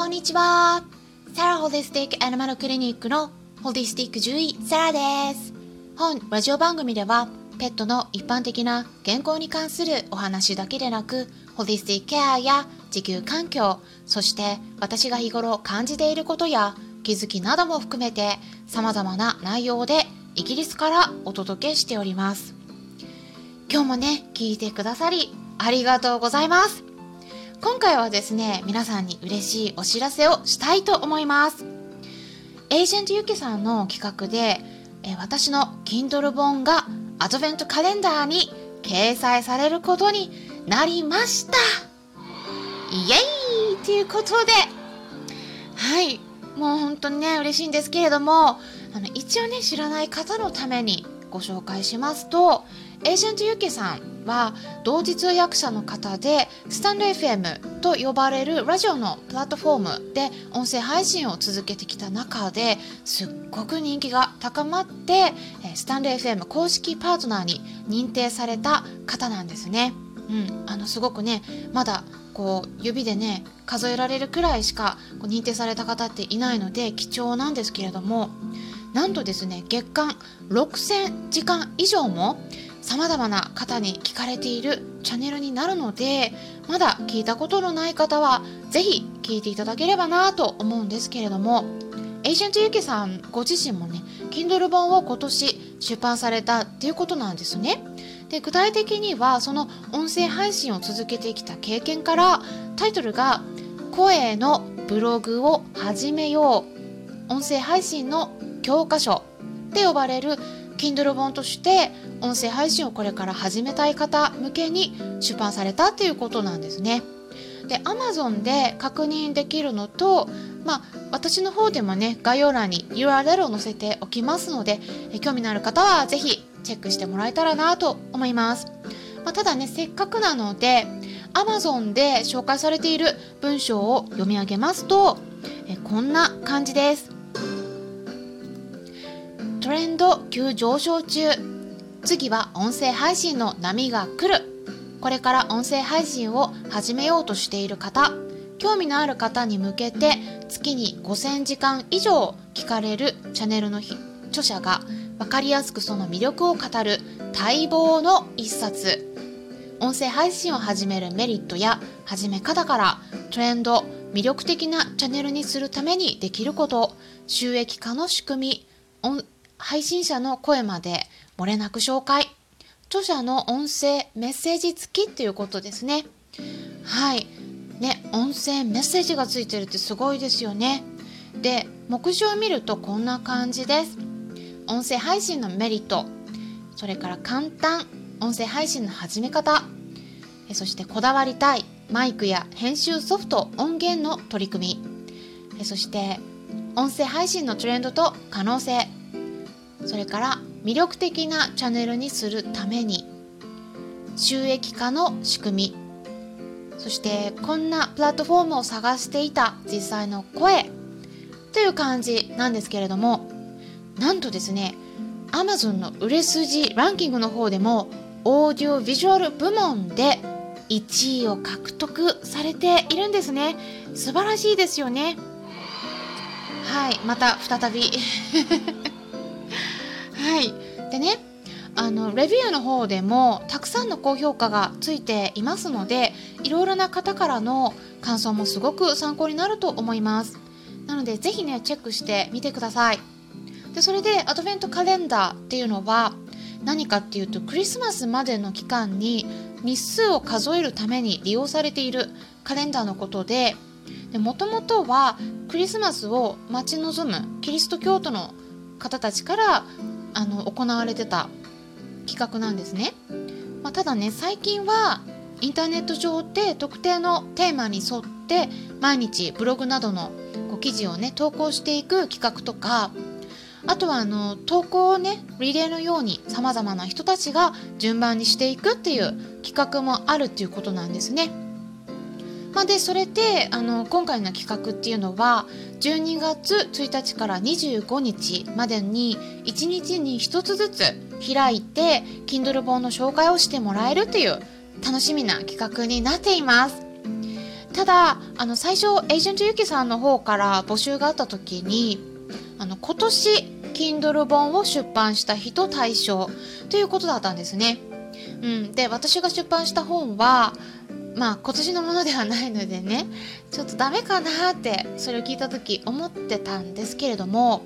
こんにちは。サラホリスティックアニマルクリニックのホリスティック獣医サラです。本ラジオ番組ではペットの一般的な健康に関するお話だけでなく、ホリスティックケアや地球環境、そして私が日頃感じていることや気づきなども含めて様々な内容でイギリスからお届けしております。今日もね、聞いてくださりありがとうございます。今回はですね、皆さんに嬉しいお知らせをしたいと思います。エージェントユキさんの企画で、え私の Kindle 本がアドベントカレンダーに掲載されることになりましたイエーイということで、はい、もう本当にね、嬉しいんですけれども、あの一応ね、知らない方のためにご紹介しますと、エージェントユキさんは同時通訳者の方でスタンド FM と呼ばれるラジオのプラットフォームで音声配信を続けてきた中ですっごく人気が高まってスタンド FM 公式パートナーに認定された方なんですね。うん、あのすごくねまだこう指でね数えられるくらいしかこう認定された方っていないので貴重なんですけれどもなんとですね月間6000時間以上もさまざまな方に聞かれているチャンネルになるのでまだ聞いたことのない方は是非聞いていただければなと思うんですけれどもエージェントユキさんご自身もね Kindle 本を今年出版されたっていうことなんですね。で具体的にはその音声配信を続けてきた経験からタイトルが「声のブログを始めよう」音声配信の教科書って呼ばれる Kindle 本として音声配信をこれから始めたい方向けに出版されたっていうことなんですね。で Amazon で確認できるのと、まあ、私の方でもね概要欄に URL を載せておきますので興味のある方は是非チェックしてもらえたらなと思います。まあ、ただねせっかくなので Amazon で紹介されている文章を読み上げますとえこんな感じです。トレンド急上昇中。次は音声配信の波が来る。これから音声配信を始めようとしている方。興味のある方に向けて月に5000時間以上聞かれるチャンネルの著者が分かりやすくその魅力を語る。待望の一冊。音声配信を始めるメリットや始め方からトレンド魅力的なチャンネルにするためにできること。収益化の仕組み。配信者の声まで漏れなく紹介。著者の音声メッセージ付きっていうことですね。はい。ね音声メッセージがついてるってすごいですよね。で目次を見るとこんな感じです。音声配信のメリット。それから簡単。音声配信の始め方。そしてこだわりたい。マイクや編集ソフト音源の取り組み。そして音声配信のトレンドと可能性。それから魅力的なチャンネルにするために収益化の仕組み。そしてこんなプラットフォームを探していた実際の声。という感じなんですけれどもなんとですね Amazon の売れ筋ランキングの方でもオーディオビジュアル部門で1位を獲得されているんですね。素晴らしいですよね。はいまた再び。はい。でねあのレビューの方でもたくさんの高評価がついていますのでいろいろな方からの感想もすごく参考になると思います。なのでぜひねチェックしてみてください。でそれでアドベントカレンダーっていうのは何かっていうとクリスマスまでの期間に日数を数えるために利用されているカレンダーのことでもともとはクリスマスを待ち望むキリスト教徒の方たちからあの行われてた企画なんですね、まあ、ただね最近はインターネット上で特定のテーマに沿って毎日ブログなどのこう記事をね投稿していく企画とかあとはあの投稿をねリレーのようにさまざまな人たちが順番にしていくっていう企画もあるっていうことなんですね。まあ、でそれであの今回の企画っていうのは12月1日から25日までに1日に1つずつ開いて Kindle 本の紹介をしてもらえるという楽しみな企画になっていますただあの最初エージェントユキさんの方から募集があった時にあの今年 Kindle 本を出版した人対象ということだったんですね。うん、で私が出版した本はまあ今年のものではないのでねちょっとダメかなってそれを聞いた時思ってたんですけれども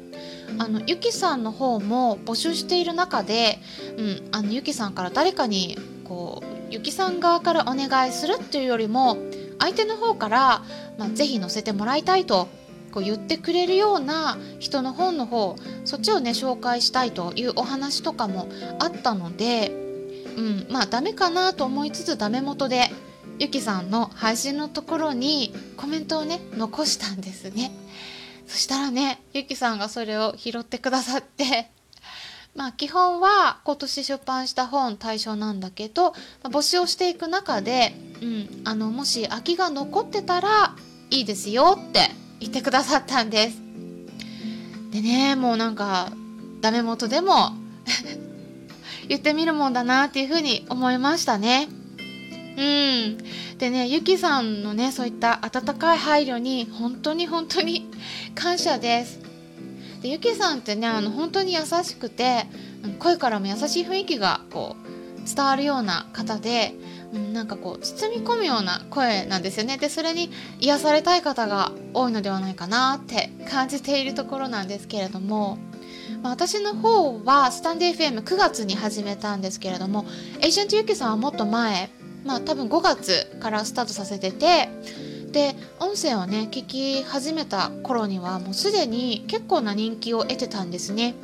あのゆきさんの方も募集している中で、うん、あのゆきさんから誰かにこうゆきさん側からお願いするっていうよりも相手の方から、まあ、ぜひ載せてもらいたいとこう言ってくれるような人の本の方そっちをね紹介したいというお話とかもあったので、うん、まあダメかなと思いつつダメ元でゆきさんの配信のところにコメントをね残したんですねそしたらねゆきさんがそれを拾ってくださって まあ基本は今年出版した本対象なんだけど、ま、募集をしていく中で、うん、あのもし空きが残ってたらいいですよって言ってくださったんです。でねもうなんかダメ元でも 言ってみるもんだなっていうふうに思いましたね。うん。でね、ゆきさんのね、そういった温かい配慮に本当に本当に感謝です。でゆきさんってねあの本当に優しくて声からも優しい雰囲気がこう伝わるような方で、うん、なんかこう包み込むような声なんですよねでそれに癒されたい方が多いのではないかなって感じているところなんですけれども、まあ、私の方はスタンデー FM9 月に始めたんですけれどもエージェントゆきさんはもっと前まあ多分5月からスタートさせててで音声をね聞き始めた頃にはもうすでに結構な人気を得てたんですね、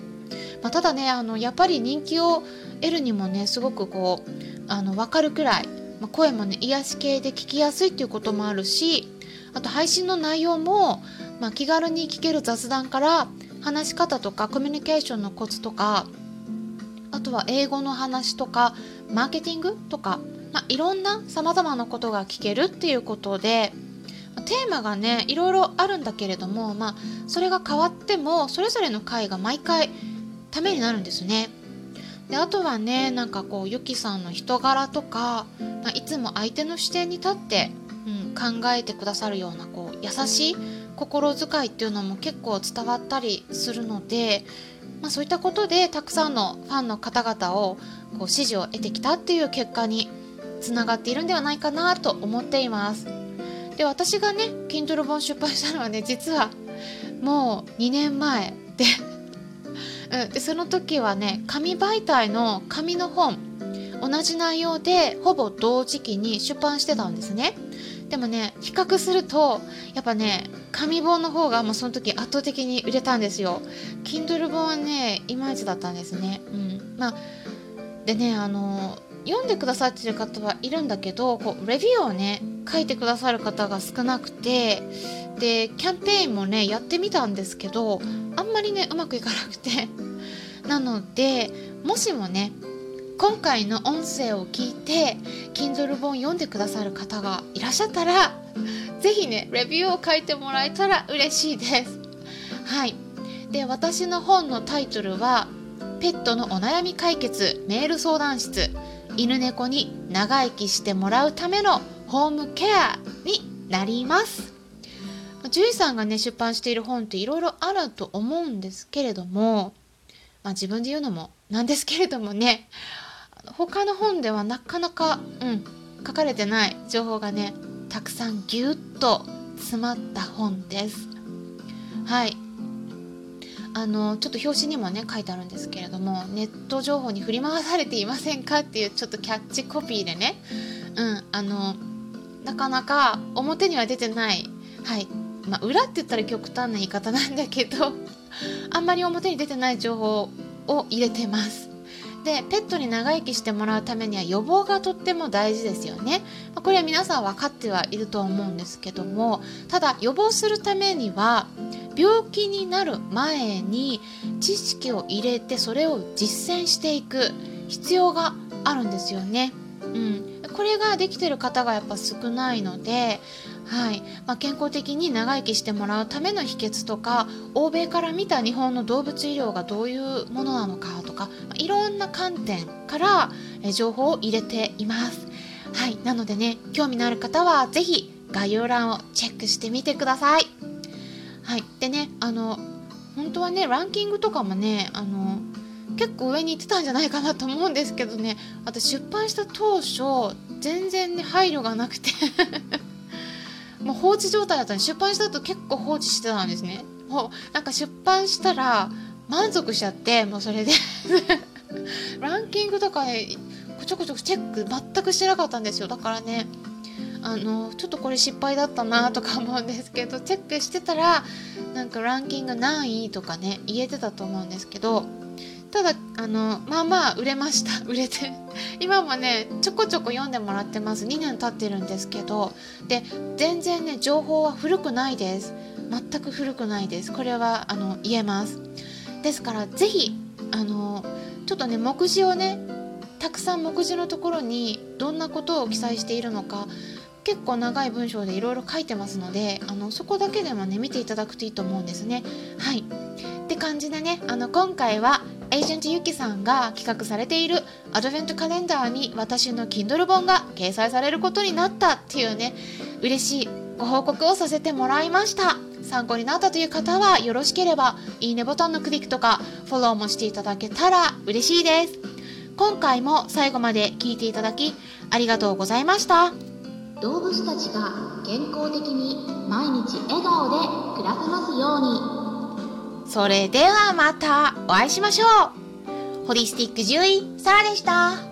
まあ、ただねあのやっぱり人気を得るにもねすごくこうあの分かるくらい、まあ、声もね癒し系で聞きやすいっていうこともあるしあと配信の内容も、まあ、気軽に聞ける雑談から話し方とかコミュニケーションのコツとかあとは英語の話とかマーケティングとか、まあ、いろんなさまざまなことが聞けるっていうことでテーマがねいろいろあるんだけれども、まあ、それが変わってもそれぞれの回が毎回ためになるんですね。であとはねなんかこうゆきさんの人柄とか、まあ、いつも相手の視点に立って、うん、考えてくださるようなこう優しい心遣いっていうのも結構伝わったりするので、まあ、そういったことでたくさんのファンの方々をこう支持を得てきたっていう結果につながっているんではないかなと思っています。で私がね Kindle 本出版したのはね実はもう2年前で。うん、でその時はね紙媒体の紙の本同じ内容でほぼ同時期に出版してたんですね。でもね比較するとやっぱね紙本の方がもうその時圧倒的に売れたんですよ。Kindle 本はねいまいちだったんですね。うん。まあでねあの読んでくださってる方はいるんだけどこうレビューをね書いてくださる方が少なくてでキャンペーンもねやってみたんですけどあんまりねうまくいかなくて。なのでもしもね今回の音声を聞いて Kindle 本読んでくださる方がいらっしゃったら 是非ねレビューを書いてもらえたら嬉しいです。はい。で私の本のタイトルはペットのお悩み解決メール相談室。犬猫に長生きしてもらうためのホームケアになります獣医さんがね出版している本っていろいろあると思うんですけれども、まあ、自分で言うのもなんですけれどもね他の本ではなかなか、うん、書かれてない情報がねたくさんぎゅっと詰まった本です。はいあのちょっと表紙にもね書いてあるんですけれどもネット情報に振り回されていませんかっていうちょっとキャッチコピーでね、うん、あのなかなか表には出てない。はい。まあ、裏って言ったら極端な言い方なんだけど あんまり表に出てない情報を入れてます。でペットに長生きしてもらうためには予防がとっても大事ですよね。これは皆さん分かってはいると思うんですけどもただ予防するためには病気になる前に知識を入れてそれを実践していく必要があるんですよね。うん、これができてる方がやっぱ少ないので、はいまあ、健康的に長生きしてもらうための秘訣とか欧米から見た日本の動物医療がどういうものなのかとか、まあ、いろんな観点から情報を入れています。はい、なのでね興味のある方は是非概要欄をチェックしてみてくださいはい。でねあの本当はねランキングとかもねあの結構上に行ってたんじゃないかなと思うんですけどね。私出版した当初全然ね配慮がなくて。もう放置状態だったんで出版した後結構放置してたんですね。もうなんか出版したら満足しちゃってもうそれで。ランキングとかねこちょこちょチェック全くしてなかったんですよ。だからねあのちょっとこれ失敗だったなとか思うんですけど チェックしてたらなんかランキング何位とかね言えてたと思うんですけどただあのまあまあ売れました。売れて今もねちょこちょこ読んでもらってます。2年経ってるんですけどで全然ね情報は古くないです。全く古くないです。これはあの言えます。ですから是非あのちょっとね目次をねたくさん目次のところにどんなことを記載しているのか結構長い文章でいろいろ書いてますのであのそこだけでもね見ていただくといいと思うんですね。はい。って感じでねあの今回はエージェントユキさんが企画されているアドベントカレンダーに私の Kindle 本が掲載されることになったっていうね嬉しいご報告をさせてもらいました。参考になったという方はよろしければいいねボタンのクリックとかフォローもしていただけたら嬉しいです。今回も最後まで聞いていただきありがとうございました。動物たちが健康的に毎日笑顔で暮らせますように。それではまたお会いしましょう。ホリスティック獣医サラでした。